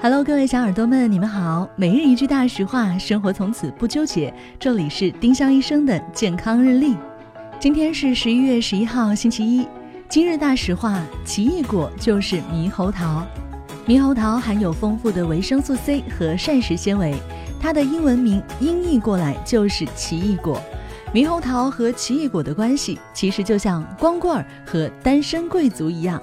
Hello，各位小耳朵们，你们好。每日一句大实话，生活从此不纠结。这里是丁香医生的健康日历。今天是十一月十一号，星期一。今日大实话：奇异果就是猕猴桃。猕猴桃含有丰富的维生素 C 和膳食纤维，它的英文名音译过来就是奇异果。猕猴桃和奇异果的关系，其实就像光棍儿和单身贵族一样。